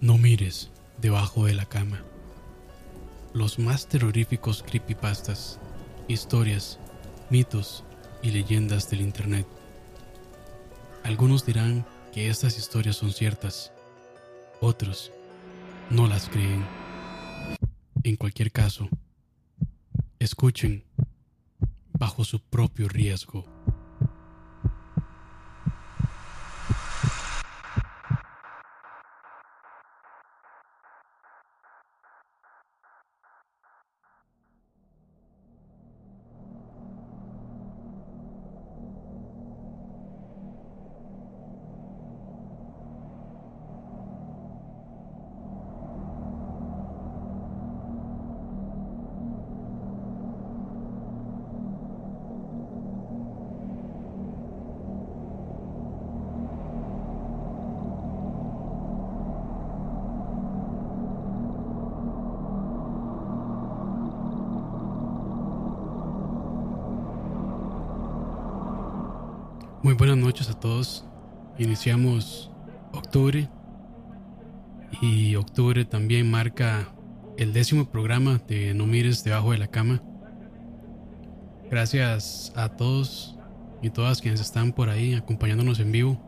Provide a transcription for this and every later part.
No mires debajo de la cama los más terroríficos creepypastas, historias, mitos y leyendas del Internet. Algunos dirán que estas historias son ciertas, otros no las creen. En cualquier caso, escuchen bajo su propio riesgo. Todos. Iniciamos octubre y octubre también marca el décimo programa de No mires debajo de la cama. Gracias a todos y todas quienes están por ahí acompañándonos en vivo.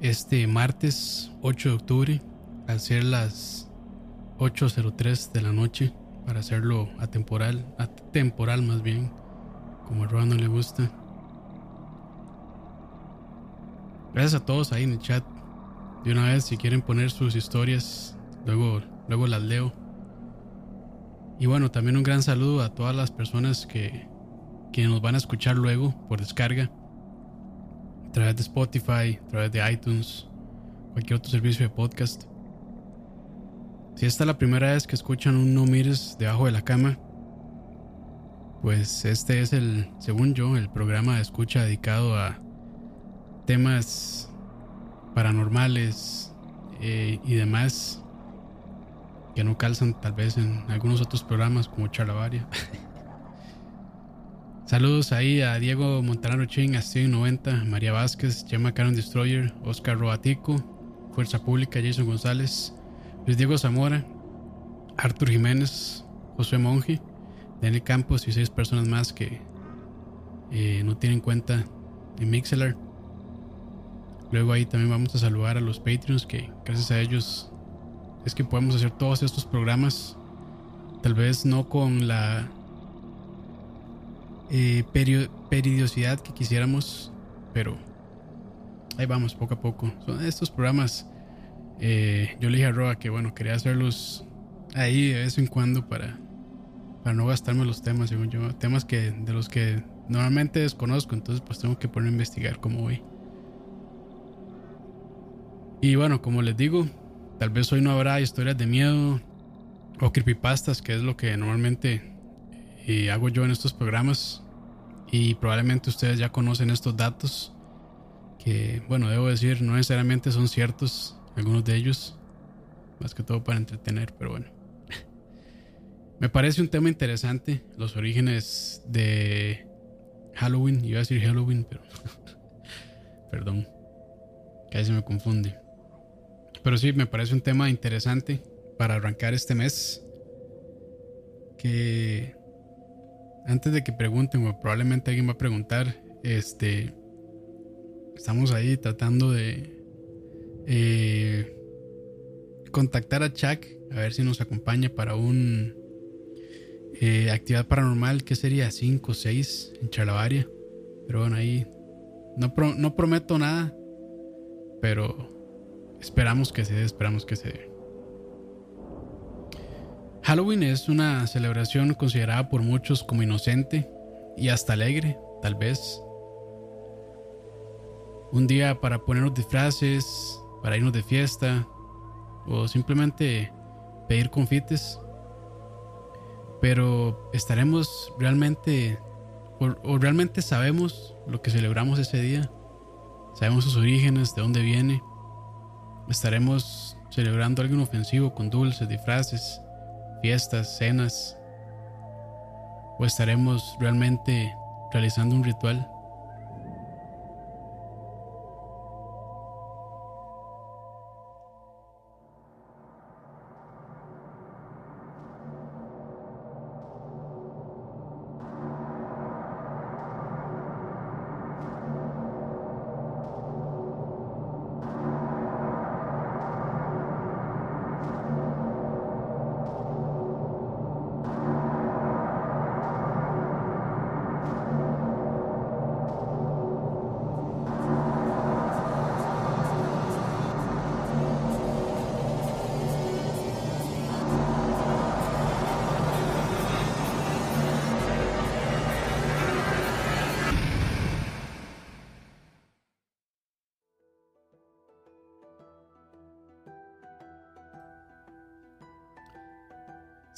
Este martes 8 de octubre, al ser las 8.03 de la noche, para hacerlo atemporal, atemporal más bien, como a Roa no le gusta. Gracias a todos ahí en el chat. De una vez, si quieren poner sus historias, luego, luego las leo. Y bueno, también un gran saludo a todas las personas que, que nos van a escuchar luego por descarga. A través de Spotify, a través de iTunes, cualquier otro servicio de podcast. Si esta es la primera vez que escuchan un No Mires debajo de la cama, pues este es el, según yo, el programa de escucha dedicado a temas paranormales eh, y demás que no calzan tal vez en algunos otros programas como Charlavaria. Saludos ahí a Diego Montanaro Ching, a Steven 90, María Vázquez, Gemma Caron Destroyer, Oscar Roatico, Fuerza Pública, Jason González, Luis Diego Zamora, Artur Jiménez, José Monge, Daniel Campos y seis personas más que eh, no tienen cuenta en Mixelar. Luego ahí también vamos a saludar a los Patreons que gracias a ellos es que podemos hacer todos estos programas. Tal vez no con la eh, periodicidad que quisiéramos, pero ahí vamos poco a poco. Son estos programas. Eh, yo le dije a Roa que bueno, quería hacerlos ahí de vez en cuando para, para no gastarme los temas, según yo. Temas que de los que normalmente desconozco, entonces pues tengo que poner a investigar cómo voy. Y bueno, como les digo, tal vez hoy no habrá historias de miedo o creepypastas, que es lo que normalmente eh, hago yo en estos programas. Y probablemente ustedes ya conocen estos datos, que bueno, debo decir, no necesariamente son ciertos algunos de ellos, más que todo para entretener, pero bueno. Me parece un tema interesante, los orígenes de Halloween, iba a decir Halloween, pero perdón, casi se me confunde. Pero sí, me parece un tema interesante para arrancar este mes. Que antes de que pregunten, o probablemente alguien va a preguntar, este, estamos ahí tratando de eh, contactar a Chuck a ver si nos acompaña para un eh, actividad paranormal que sería 5 o 6 en Chalabaria. Pero bueno, ahí no, no prometo nada, pero esperamos que se dé, esperamos que se dé. Halloween es una celebración considerada por muchos como inocente y hasta alegre, tal vez. Un día para ponernos disfraces, para irnos de fiesta o simplemente pedir confites. Pero estaremos realmente o, realmente sabemos lo que celebramos ese día. Sabemos sus orígenes, de dónde viene. Estaremos celebrando algo inofensivo con dulces, disfraces, fiestas, cenas? ¿O estaremos realmente realizando un ritual?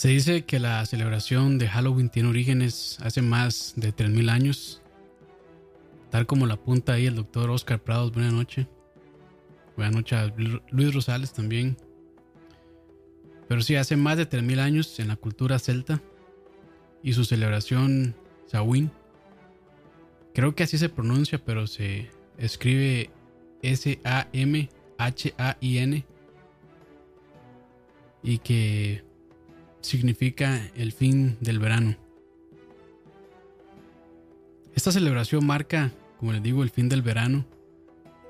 Se dice que la celebración de Halloween tiene orígenes hace más de 3.000 años. Tal como la apunta ahí el doctor Oscar Prados. Buenas noches. Buenas noches a Luis Rosales también. Pero sí, hace más de 3.000 años en la cultura celta y su celebración Samhain. Creo que así se pronuncia, pero se escribe S-A-M-H-A-I-N. Y que significa el fin del verano. Esta celebración marca, como les digo, el fin del verano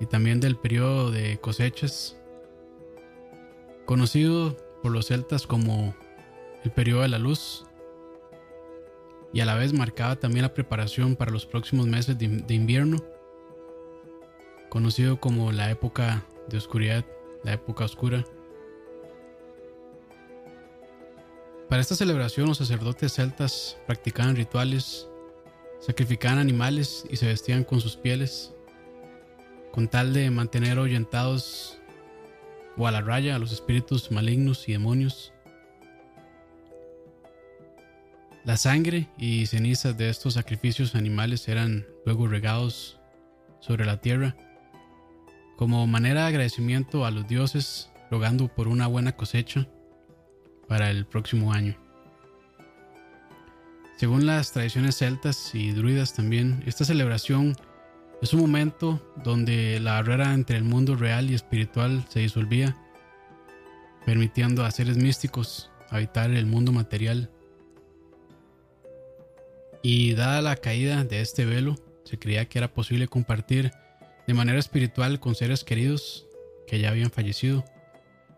y también del periodo de cosechas, conocido por los celtas como el periodo de la luz, y a la vez marcaba también la preparación para los próximos meses de, invierno, conocido como la época de oscuridad, la época oscura. Para esta celebración los sacerdotes celtas practicaban rituales, sacrificaban animales y se vestían con sus pieles, con tal de mantener ahuyentados o a la raya a los espíritus malignos y demonios. La sangre y cenizas de estos sacrificios animales eran luego regados sobre la tierra como manera de agradecimiento a los dioses, rogando por una buena cosecha para el próximo año. Según las tradiciones celtas y druidas también, esta celebración es un momento donde la barrera entre el mundo real y espiritual se disolvía, permitiendo a seres místicos habitar el mundo material. Y dada la caída de este velo, se creía que era posible compartir de manera espiritual con seres queridos que ya habían fallecido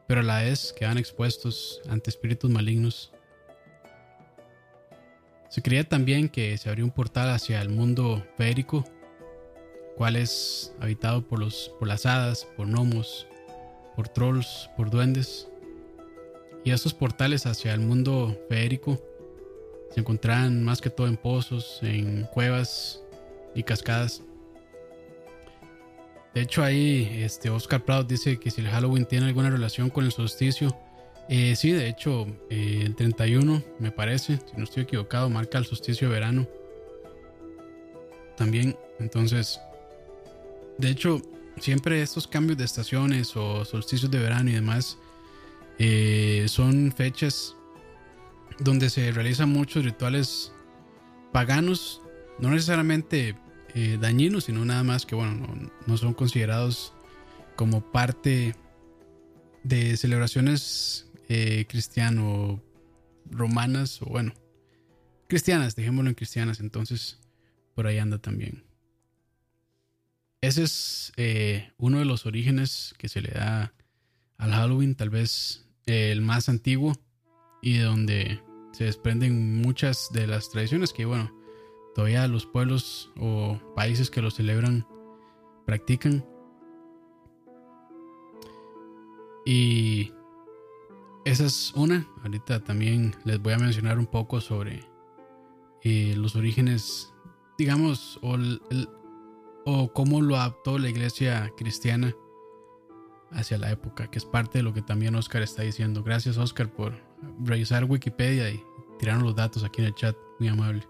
pero a la vez quedan expuestos ante espíritus malignos. Se creía también que se abrió un portal hacia el mundo feérico, cual es habitado por, los, por las hadas, por gnomos, por trolls, por duendes. Y estos portales hacia el mundo feérico se encontraban más que todo en pozos, en cuevas y cascadas. De hecho, ahí este Oscar Prado dice que si el Halloween tiene alguna relación con el solsticio. Eh, sí, de hecho, eh, el 31, me parece, si no estoy equivocado, marca el solsticio de verano. También, entonces, de hecho, siempre estos cambios de estaciones o solsticios de verano y demás eh, son fechas donde se realizan muchos rituales paganos, no necesariamente eh, dañinos, sino nada más que, bueno, no, son considerados como parte de celebraciones eh, cristiano romanas o bueno, cristianas, dejémoslo en cristianas, entonces por ahí anda también. Ese es eh, uno de los orígenes que se le da al Halloween, tal vez el más antiguo y donde se desprenden muchas de las tradiciones que, bueno, todavía los pueblos o países que lo celebran practican. Y esa es una. Ahorita también les voy a mencionar un poco sobre eh, los orígenes, digamos, o, o cómo lo adaptó la iglesia cristiana hacia la época, que es parte de lo que también Oscar está diciendo. Gracias Oscar por revisar Wikipedia y tirarnos los datos aquí en el chat, muy amable.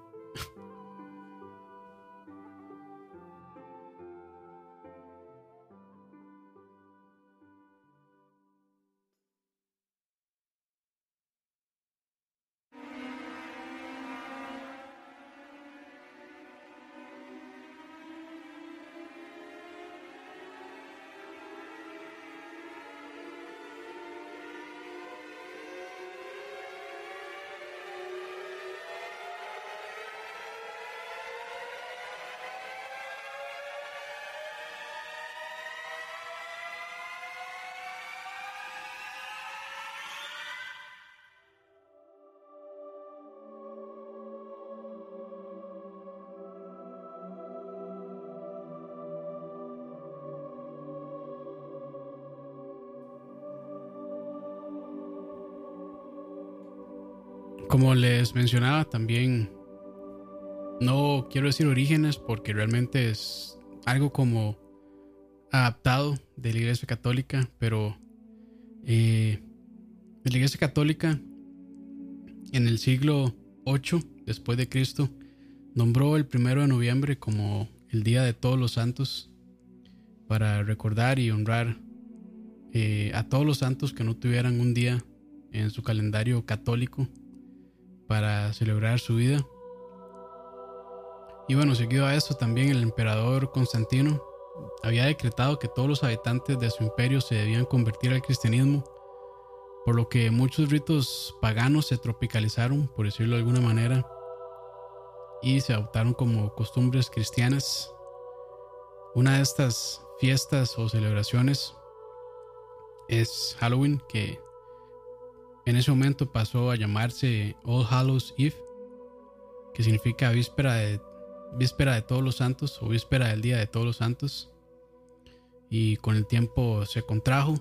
Como les mencionaba, también no quiero decir orígenes porque realmente es algo como adaptado de la Iglesia Católica, pero eh, la Iglesia Católica en el siglo 8 después de Cristo nombró el primero de noviembre como el Día de Todos los Santos para recordar y honrar eh, a todos los santos que no tuvieran un día en su calendario católico para celebrar su vida. Y bueno, seguido a esto también el emperador Constantino había decretado que todos los habitantes de su imperio se debían convertir al cristianismo, por lo que muchos ritos paganos se tropicalizaron, por decirlo de alguna manera, y se adoptaron como costumbres cristianas. Una de estas fiestas o celebraciones es Halloween, que en ese momento pasó a llamarse All Hallows Eve, que significa víspera de, víspera de todos los santos o víspera del día de todos los santos. Y con el tiempo se contrajo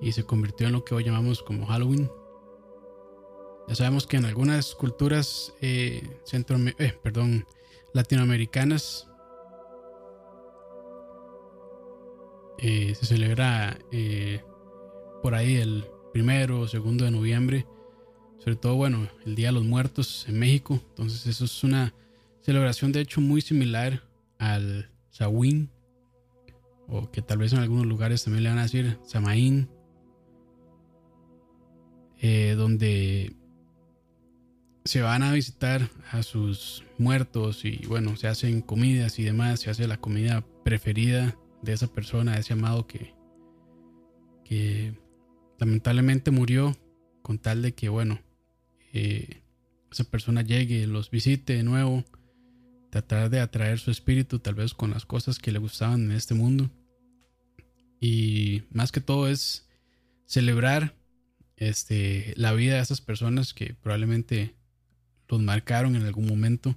y se convirtió en lo que hoy llamamos como Halloween. Ya sabemos que en algunas culturas eh, centro, eh, perdón, latinoamericanas eh, se celebra por ahí el primero o segundo de noviembre. Sobre todo, bueno, el Día de los Muertos en México. Entonces, eso es una celebración, de hecho, muy similar al Samhain. O que tal vez en algunos lugares también le van a decir Samaín. Eh, donde se van a visitar a sus muertos y bueno, se hacen comidas y demás, se hace la comida preferida de esa persona, de ese amado que, que lamentablemente murió con tal de que, bueno, eh, esa persona llegue, los visite de nuevo, tratar de atraer su espíritu tal vez con las cosas que le gustaban en este mundo. Y más que todo es celebrar este, la vida de esas personas que probablemente los marcaron en algún momento.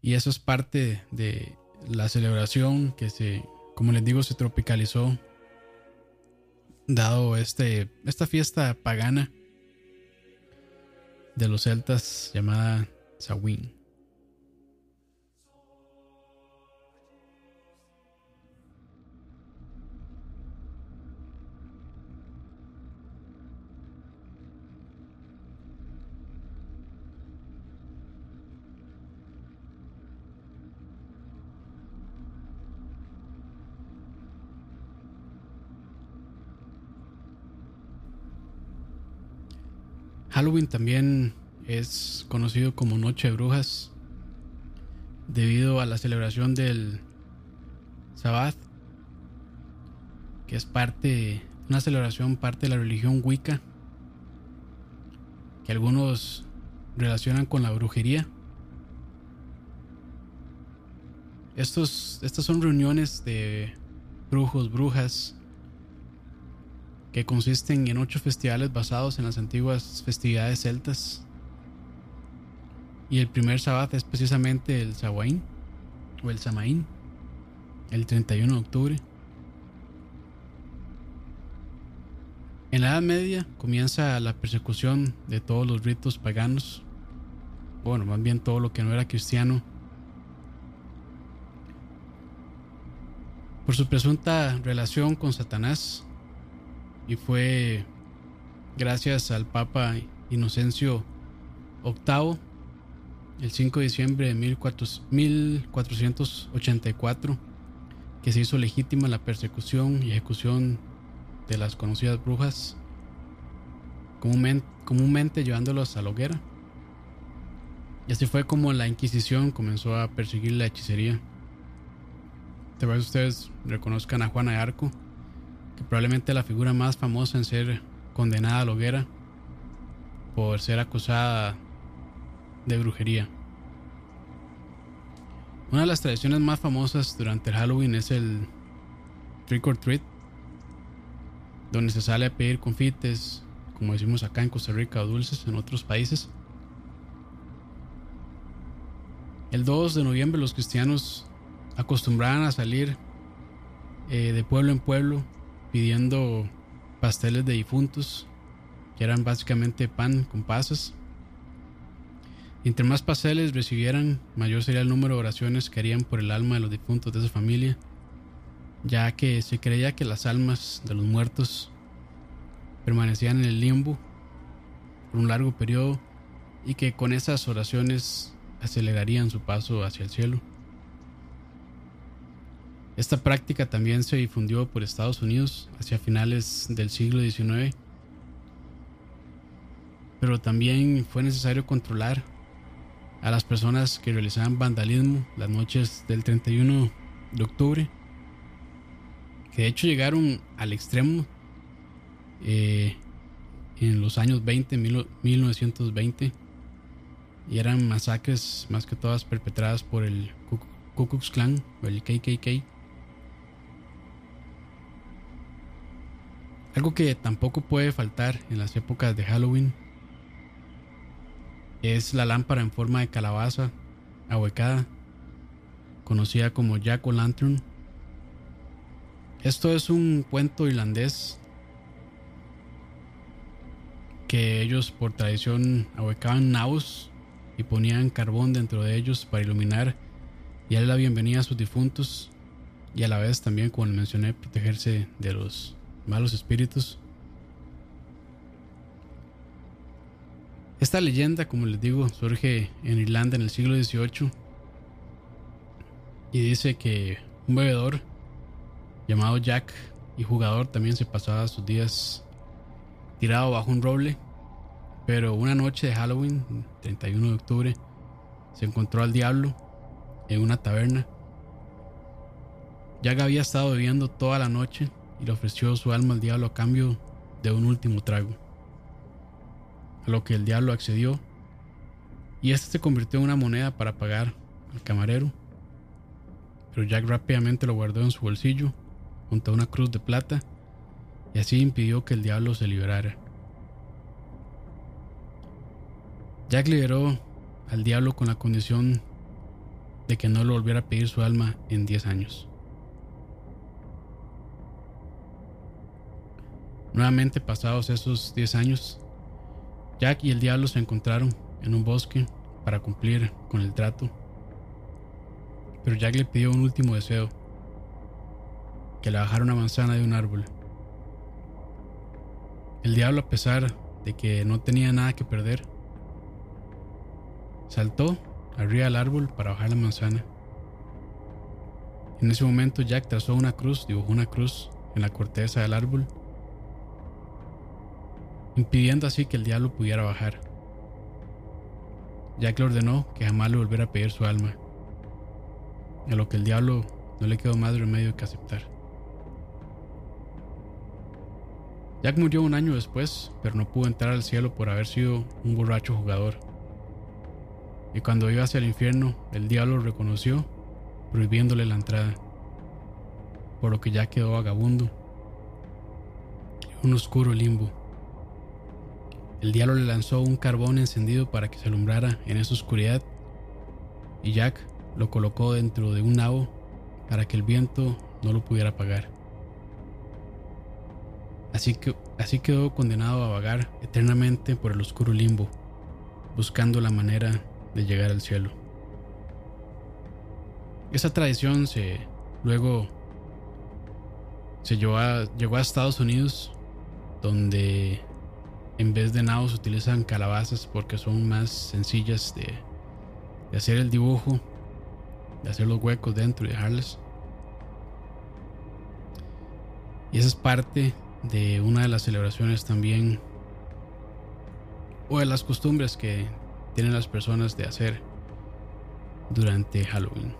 Y eso es parte de la celebración que se, como les digo, se tropicalizó dado este, esta fiesta pagana de los celtas llamada Samhain. Halloween también es conocido como Noche de Brujas debido a la celebración del Sabbath, que es parte, una celebración parte de la religión Wicca, que algunos relacionan con la brujería. Estos, estas son reuniones de brujos, brujas, que consisten en ocho festivales basados en las antiguas festividades celtas. Y el primer sábado es precisamente el Sawain o el Samaín, el 31 de octubre. En la Edad Media comienza la persecución de todos los ritos paganos, bueno, más bien todo lo que no era cristiano, por su presunta relación con Satanás y fue gracias al Papa Inocencio VIII el 5 de diciembre de 1484 que se hizo legítima la persecución y ejecución de las conocidas brujas, comúnmente, comúnmente llevándolos a la hoguera. Y así fue como la Inquisición comenzó a perseguir la hechicería. Tal vez ustedes reconozcan a Juana de Arco, que probablemente la figura más famosa en ser condenada a la hoguera por ser acusada de brujería. Una de las tradiciones más famosas durante el Halloween es el trick or treat, donde se sale a pedir confites, como decimos acá en Costa Rica, o dulces en otros países. El 2 de noviembre los cristianos acostumbraban a salir eh, de pueblo en pueblo pidiendo pasteles de difuntos, que eran básicamente pan con pasas. Entre más pasteles recibieran, mayor sería el número de oraciones que harían por el alma de los difuntos de esa familia, ya que se creía que las almas de los muertos permanecían en el limbo por un largo periodo y que con esas oraciones acelerarían su paso hacia el cielo. Esta práctica también se difundió por Estados Unidos hacia finales del siglo XIX, pero también fue necesario controlar a las personas que realizaban vandalismo las noches del 31 de octubre, que de hecho llegaron al extremo eh, en los años 20, 1920, y eran masacres más que todas perpetradas por el Ku Klux Klan o el KKK. Algo que tampoco puede faltar en las épocas de Halloween es la lámpara en forma de calabaza ahuecada, conocida como Jack o' Lantern. Esto es un cuento irlandés que ellos por tradición ahuecaban nabos y ponían carbón dentro de ellos para iluminar y darle la bienvenida a sus difuntos y a la vez también, como mencioné, protegerse de los malos espíritus. Esta leyenda, como les digo, surge en Irlanda en el siglo XVIII y dice que un bebedor llamado Jack y jugador también se pasaba sus días tirado bajo un roble, pero una noche de Halloween, 31 de octubre, se encontró al diablo en una taberna. Jack había estado bebiendo toda la noche y le ofreció su alma al diablo a cambio de un último trago. A lo que el diablo accedió y este se convirtió en una moneda para pagar al camarero. Pero Jack rápidamente lo guardó en su bolsillo junto a una cruz de plata y así impidió que el diablo se liberara. Jack liberó al diablo con la condición de que no lo volviera a pedir su alma en 10 años. Nuevamente pasados esos 10 años, Jack y el diablo se encontraron en un bosque para cumplir con el trato. Pero Jack le pidió un último deseo, que le bajara una manzana de un árbol. El diablo, a pesar de que no tenía nada que perder, saltó arriba del árbol para bajar la manzana. En ese momento Jack trazó una cruz, dibujó una cruz en la corteza del árbol impidiendo así que el diablo pudiera bajar. Jack le ordenó que jamás le volviera a pedir su alma, a lo que el diablo no le quedó más remedio que aceptar. Jack murió un año después, pero no pudo entrar al cielo por haber sido un borracho jugador. Y cuando iba hacia el infierno, el diablo lo reconoció, prohibiéndole la entrada, por lo que ya quedó vagabundo un oscuro limbo. El diablo le lanzó un carbón encendido para que se alumbrara en esa oscuridad y Jack lo colocó dentro de un nabo para que el viento no lo pudiera apagar. Así, que, así quedó condenado a vagar eternamente por el oscuro limbo, buscando la manera de llegar al cielo. Esa tradición se luego se llevó llegó a Estados Unidos, donde en vez de naos utilizan calabazas porque son más sencillas de, de hacer el dibujo, de hacer los huecos dentro y dejarles. Y esa es parte de una de las celebraciones también, o de las costumbres que tienen las personas de hacer durante Halloween.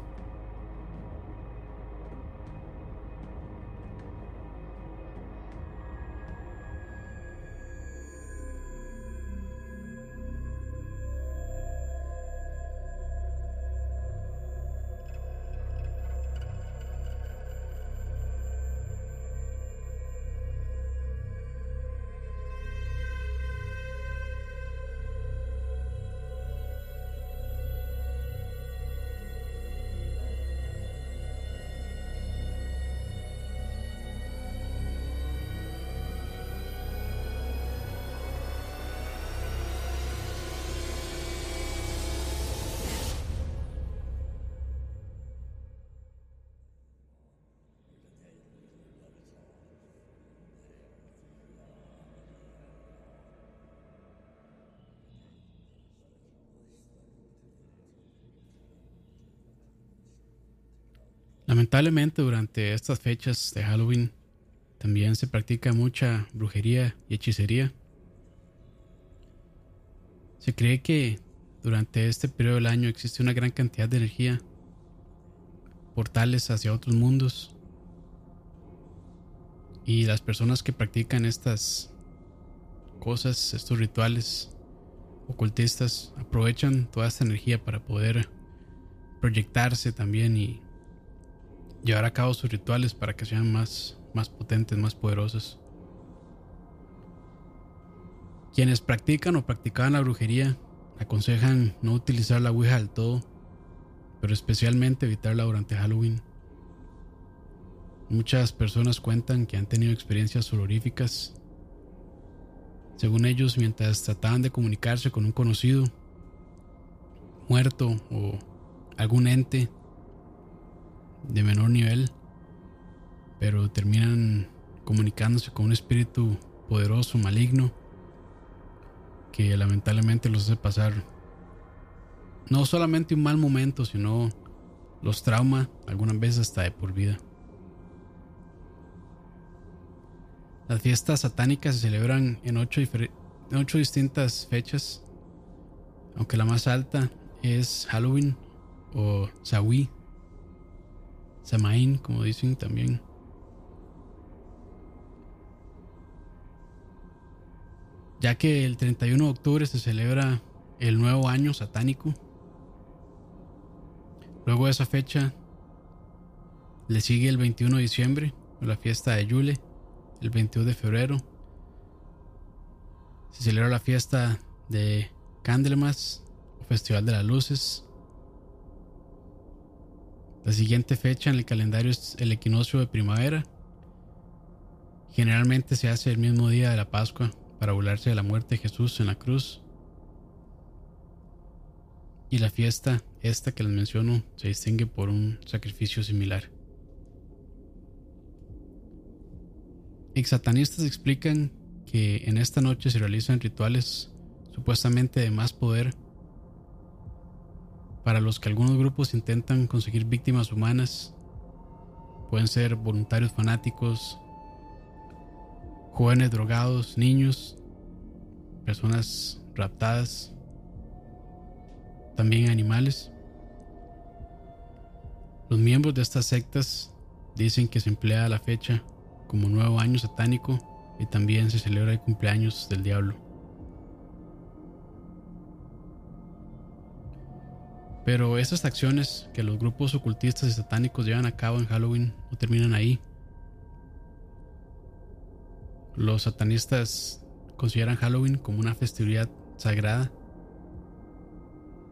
Lamentablemente durante estas fechas de Halloween también se practica mucha brujería y hechicería. Se cree que durante este periodo del año existe una gran cantidad de energía, portales hacia otros mundos, y las personas que practican estas cosas, estos rituales ocultistas, aprovechan toda esta energía para poder proyectarse también y llevar a cabo sus rituales para que sean más, más potentes, más poderosos. Quienes practican o practicaban la brujería aconsejan no utilizar la Ouija del todo, pero especialmente evitarla durante Halloween. Muchas personas cuentan que han tenido experiencias horroríficas. Según ellos, mientras trataban de comunicarse con un conocido, muerto o algún ente, de menor nivel, pero terminan comunicándose con un espíritu poderoso, maligno, que lamentablemente los hace pasar no solamente un mal momento, sino los trauma algunas veces hasta de por vida. Las fiestas satánicas se celebran en ocho, en ocho distintas fechas, aunque la más alta es Halloween o Sawi, Samaín, como dicen también. Ya que el 31 de octubre se celebra el nuevo año satánico. Luego de esa fecha le sigue el 21 de diciembre, la fiesta de Yule, el 22 de febrero. Se celebra la fiesta de Candlemas, Festival de las Luces, la siguiente fecha en el calendario es el equinoccio de primavera. Generalmente se hace el mismo día de la Pascua para burlarse de la muerte de Jesús en la cruz. Y la fiesta, esta que les menciono, se distingue por un sacrificio similar. Exsatanistas explican que en esta noche se realizan rituales supuestamente de más poder para los que algunos grupos intentan conseguir víctimas humanas. Pueden ser voluntarios fanáticos, jóvenes drogados, niños, personas raptadas, también animales. Los miembros de estas sectas dicen que se emplea la fecha como nuevo año satánico y también se celebra el cumpleaños del diablo. Pero esas acciones que los grupos ocultistas y satánicos llevan a cabo en Halloween no terminan ahí. Los satanistas consideran Halloween como una festividad sagrada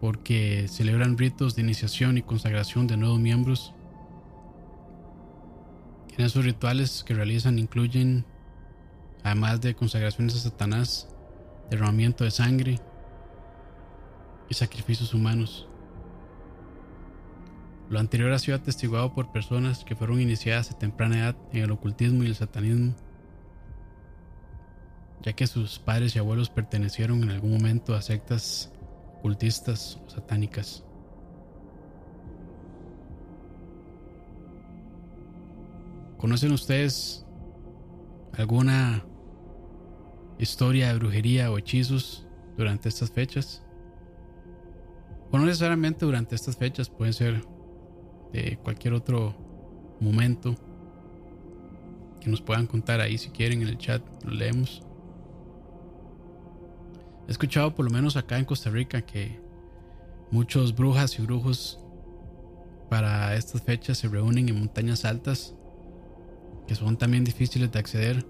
porque celebran ritos de iniciación y consagración de nuevos miembros. En esos rituales que realizan incluyen, además de consagraciones a Satanás, derramamiento de sangre y sacrificios humanos. Lo anterior ha sido atestiguado por personas que fueron iniciadas a temprana edad en el ocultismo y el satanismo, ya que sus padres y abuelos pertenecieron en algún momento a sectas ocultistas o satánicas. ¿Conocen ustedes alguna historia de brujería o hechizos durante estas fechas? O no necesariamente durante estas fechas, pueden ser de cualquier otro momento que nos puedan contar ahí si quieren en el chat, lo leemos. He escuchado por lo menos acá en Costa Rica que muchos brujas y brujos para estas fechas se reúnen en montañas altas que son también difíciles de acceder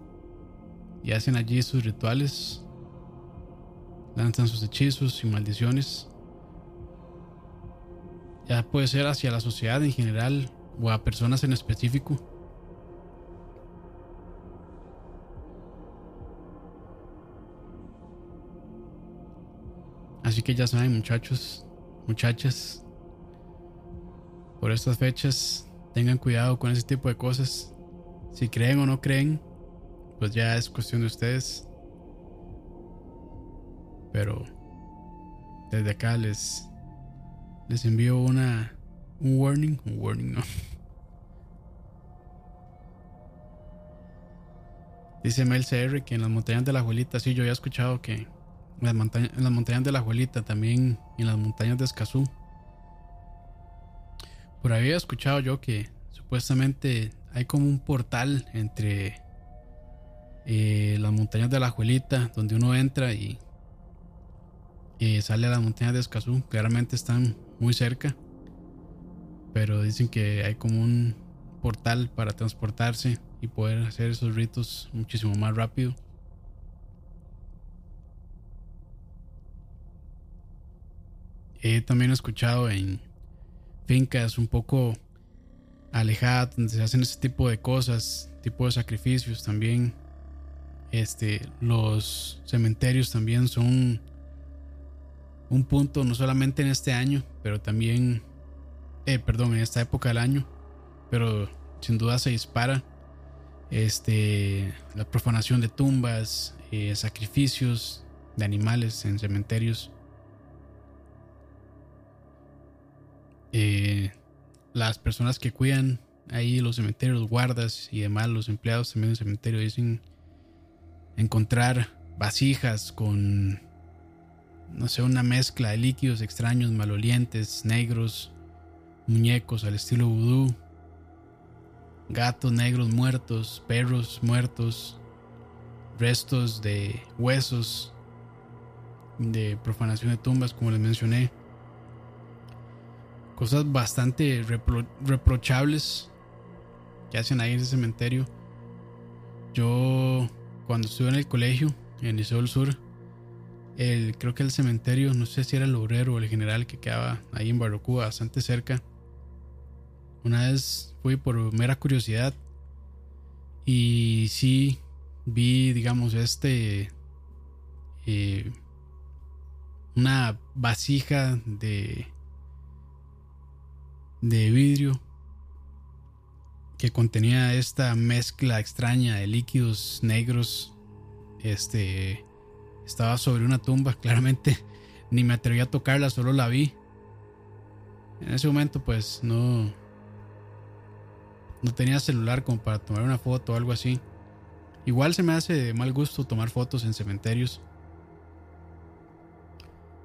y hacen allí sus rituales, lanzan sus hechizos y maldiciones ya puede ser hacia la sociedad en general o a personas en específico. Así que ya saben muchachos, muchachas, por estas fechas tengan cuidado con ese tipo de cosas. Si creen o no creen, pues ya es cuestión de ustedes. Pero desde acá les les envío una un warning, un warning no. Dice Mel CR que en las montañas de la Juelita, sí, yo había escuchado que en las, montañas, en las montañas de la Juelita, también en las montañas de Escazú. Por ahí había escuchado yo que supuestamente hay como un portal entre eh, las montañas de la Juelita, donde uno entra y, y sale a las montañas de Escazú. Claramente están muy cerca. Pero dicen que hay como un portal para transportarse y poder hacer esos ritos muchísimo más rápido. He también escuchado en fincas un poco alejadas donde se hacen ese tipo de cosas, tipo de sacrificios también. Este, los cementerios también son un punto no solamente en este año, pero también, eh, perdón, en esta época del año, pero sin duda se dispara este, la profanación de tumbas, eh, sacrificios de animales en cementerios. Eh, las personas que cuidan ahí los cementerios, guardas y demás, los empleados también del cementerio dicen encontrar vasijas con no sé, una mezcla de líquidos extraños, malolientes, negros, muñecos al estilo vudú, gatos negros muertos, perros muertos, restos de huesos, de profanación de tumbas, como les mencioné. Cosas bastante reprochables que hacen ahí en ese cementerio. Yo, cuando estuve en el colegio, en el Liceo del Sur, el, creo que el cementerio, no sé si era el obrero o el general que quedaba ahí en Barrocuba, bastante cerca. Una vez fui por mera curiosidad y sí vi, digamos, este, eh, una vasija de, de vidrio que contenía esta mezcla extraña de líquidos negros, este, estaba sobre una tumba, claramente ni me atreví a tocarla, solo la vi. En ese momento pues no no tenía celular como para tomar una foto o algo así. Igual se me hace de mal gusto tomar fotos en cementerios.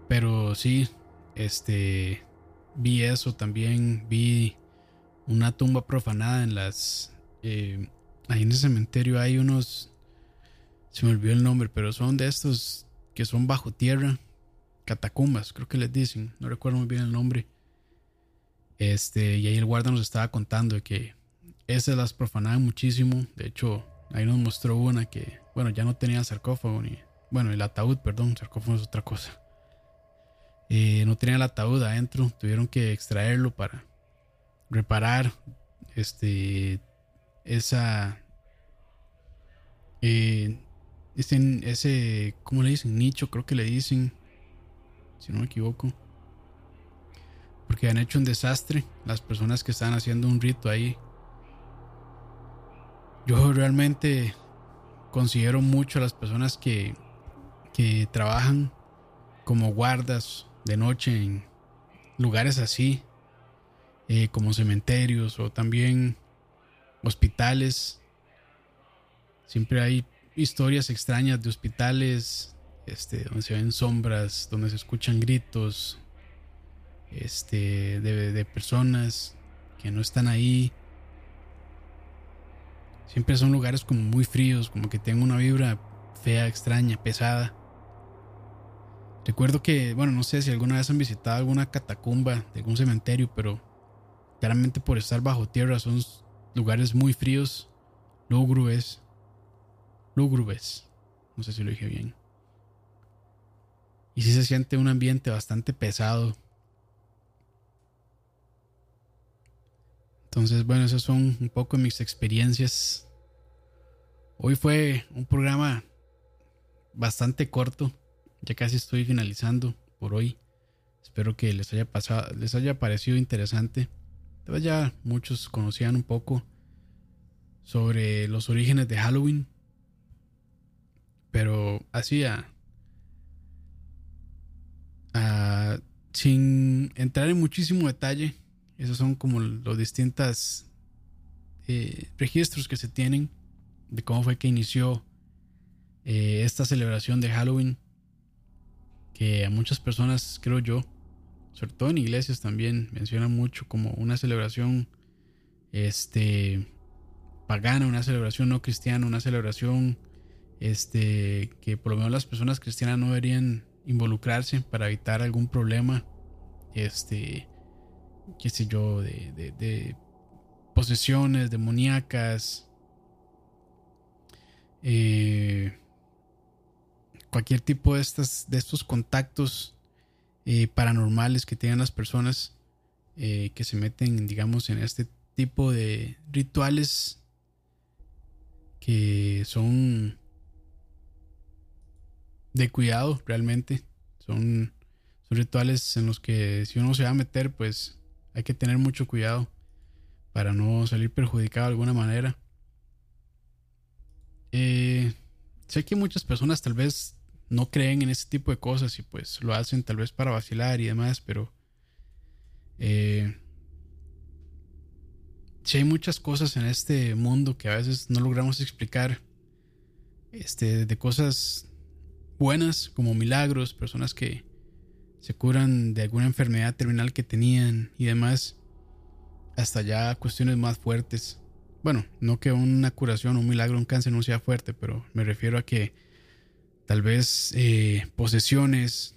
Pero sí, este vi eso también, vi una tumba profanada en las eh, ahí en el cementerio hay unos se me olvidó el nombre, pero son de estos que son bajo tierra, catacumbas, creo que les dicen, no recuerdo muy bien el nombre. Este, y ahí el guarda nos estaba contando que esas las profanaban muchísimo. De hecho, ahí nos mostró una que bueno, ya no tenía sarcófago ni, bueno, el ataúd, perdón, sarcófago es otra cosa. Eh, no tenía el ataúd adentro, tuvieron que extraerlo para reparar este esa eh, ese, ese ¿cómo le dicen? nicho creo que le dicen si no me equivoco porque han hecho un desastre las personas que están haciendo un rito ahí yo realmente considero mucho a las personas que, que trabajan como guardas de noche en lugares así, eh, como cementerios o también hospitales. Siempre hay historias extrañas de hospitales este, donde se ven sombras, donde se escuchan gritos este, de, de personas que no están ahí. Siempre son lugares como muy fríos, como que tienen una vibra fea, extraña, pesada. Recuerdo que, bueno, no sé si alguna vez han visitado alguna catacumba de algún cementerio, pero claramente por estar bajo tierra son lugares muy fríos, lúgubres, lúgubres. No sé si lo dije bien. Y sí se siente un ambiente bastante pesado. Entonces, bueno, esas son un poco mis experiencias. Hoy fue un programa bastante corto. Ya casi estoy finalizando por hoy. Espero que les haya pasado, les haya parecido interesante. Ya muchos conocían un poco sobre los orígenes de Halloween. Pero así sin entrar en muchísimo detalle, esos son como los distintos eh, registros que se tienen de cómo fue que inició eh, esta celebración de Halloween. Que a muchas personas, creo yo, sobre todo en iglesias también, mencionan mucho como una celebración este, pagana, una celebración no cristiana, una celebración este, que por lo menos las personas cristianas no deberían involucrarse para evitar algún problema este, qué sé yo, de, posesiones demoníacas, eh, cualquier tipo de, estas, de estos contactos eh, paranormales que tengan las personas eh, que se meten, digamos, en este tipo de rituales que son de cuidado realmente. Son, son rituales en los que si uno se va a meter, pues hay que tener mucho cuidado para no salir perjudicado de alguna manera. Eh, sé que muchas personas tal vez no creen en ese tipo de cosas y pues lo hacen tal vez para vacilar y demás, pero eh, sí hay muchas cosas en este mundo que a veces no logramos explicar. Este, de cosas buenas como milagros, personas que se curan de alguna enfermedad terminal que tenían y demás, hasta ya cuestiones más fuertes. Bueno, no que una curación un milagro, un cáncer no sea fuerte, pero me refiero a que tal vez eh, posesiones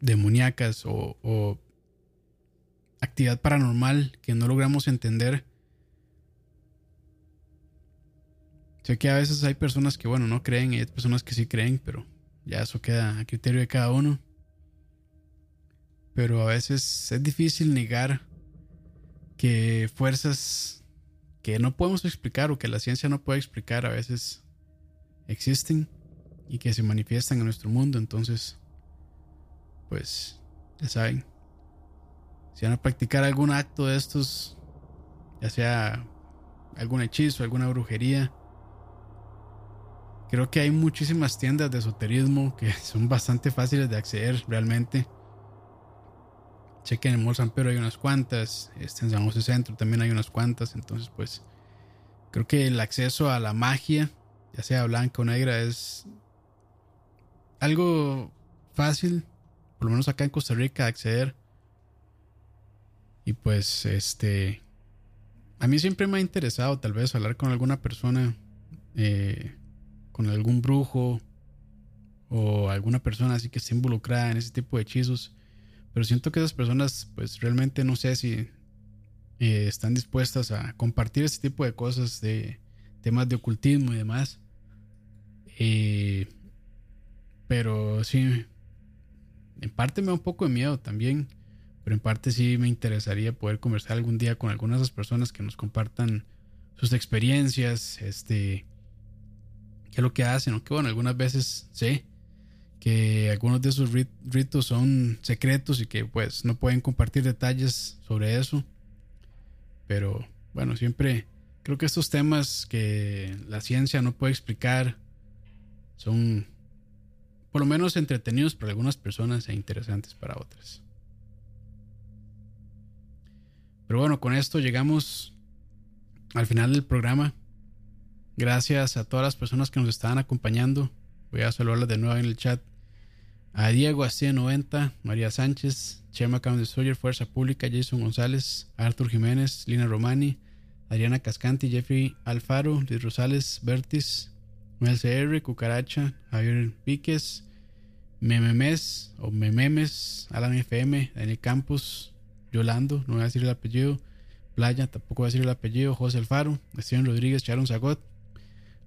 demoníacas o actividad paranormal que no logramos entender. Sé que a veces hay personas que, bueno, no creen y hay personas que sí creen, pero ya eso queda a criterio de cada uno pero a veces es difícil negar que fuerzas que no podemos explicar o que la ciencia no puede explicar a veces existen y que se manifiestan en nuestro mundo. Entonces, pues, ya saben, si van a practicar algún acto de estos, ya sea algún hechizo, alguna brujería, creo que hay muchísimas tiendas de esoterismo que son bastante fáciles de acceder realmente. Que en Mall San Pedro hay unas cuantas, este, en San José Centro también hay unas cuantas, entonces pues creo que el acceso a la magia, ya sea blanca o negra, es algo fácil, por lo menos acá en Costa Rica, acceder. Y pues este, a mí siempre me ha interesado tal vez hablar con alguna persona, eh, con algún brujo o alguna persona así que esté involucrada en ese tipo de hechizos pero siento que esas personas, pues realmente no sé si eh, están dispuestas a compartir este tipo de cosas, de temas de ocultismo y demás. Eh, pero sí, en parte me da un poco de miedo también, pero en parte sí me interesaría poder conversar algún día con algunas de esas personas que nos compartan sus experiencias, este, qué es lo que hacen, aunque bueno, algunas veces sé que algunos de sus ritos son secretos y que pues no pueden compartir detalles sobre eso, pero bueno, siempre creo que estos temas que la ciencia no puede explicar son por lo menos entretenidos para algunas personas e interesantes para otras. Pero bueno, con esto llegamos al final del programa. Gracias a todas las personas que nos estaban acompañando. Voy a saludarlas de nuevo en el chat. A Diego Astia 90, María Sánchez, Chema Destroyer, Fuerza Pública, Jason González, Arthur Jiménez, Lina Romani, Adriana Cascanti, Jeffrey Alfaro, Luis Rosales, Bertis, MLCR, Cucaracha, Javier Píquez, Mememes o Mememes, Alan FM, Daniel Campos, Yolando, no voy a decir el apellido, Playa, tampoco voy a decir el apellido, José Alfaro, Steven Rodríguez, Sharon Zagot,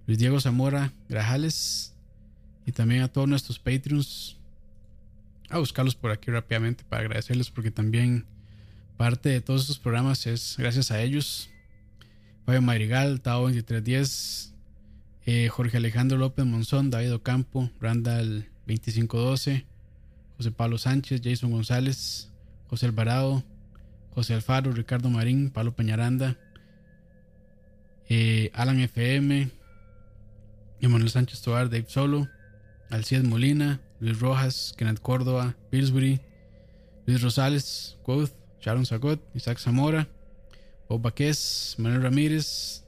Luis Diego Zamora, Grajales y también a todos nuestros Patreons. A buscarlos por aquí rápidamente para agradecerles porque también parte de todos estos programas es gracias a ellos. Fabio Madrigal, Tao 2310, eh, Jorge Alejandro López Monzón, David Ocampo, Randall 2512, José Pablo Sánchez, Jason González, José Alvarado, José Alfaro, Ricardo Marín, Pablo Peñaranda, eh, Alan FM, Emanuel Sánchez Tovar, Dave Solo, Alcides Molina, Luis Rojas, Kenneth Córdoba, Pillsbury, Luis Rosales, Quoth, Sharon Zagot, Isaac Zamora, Bob Baquez, Manuel Ramírez,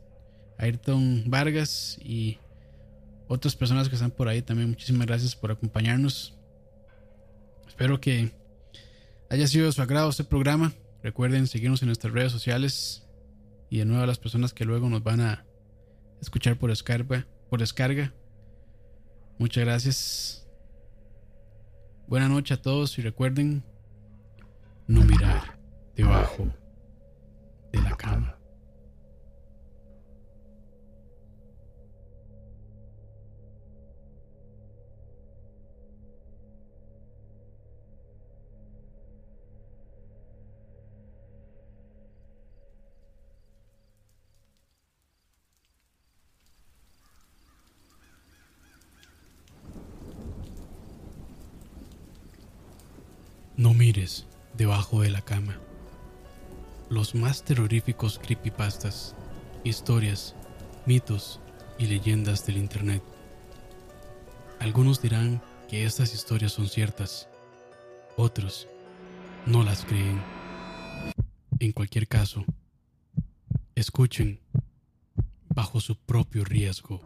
Ayrton Vargas y otras personas que están por ahí también. Muchísimas gracias por acompañarnos. Espero que haya sido de su agrado este programa. Recuerden seguirnos en nuestras redes sociales y de nuevo a las personas que luego nos van a escuchar por descarga. Por descarga. Muchas gracias. Buenas noches a todos y recuerden no mirar debajo de la cama. Mires debajo de la cama. Los más terroríficos creepypastas, historias, mitos y leyendas del Internet. Algunos dirán que estas historias son ciertas, otros no las creen. En cualquier caso, escuchen bajo su propio riesgo.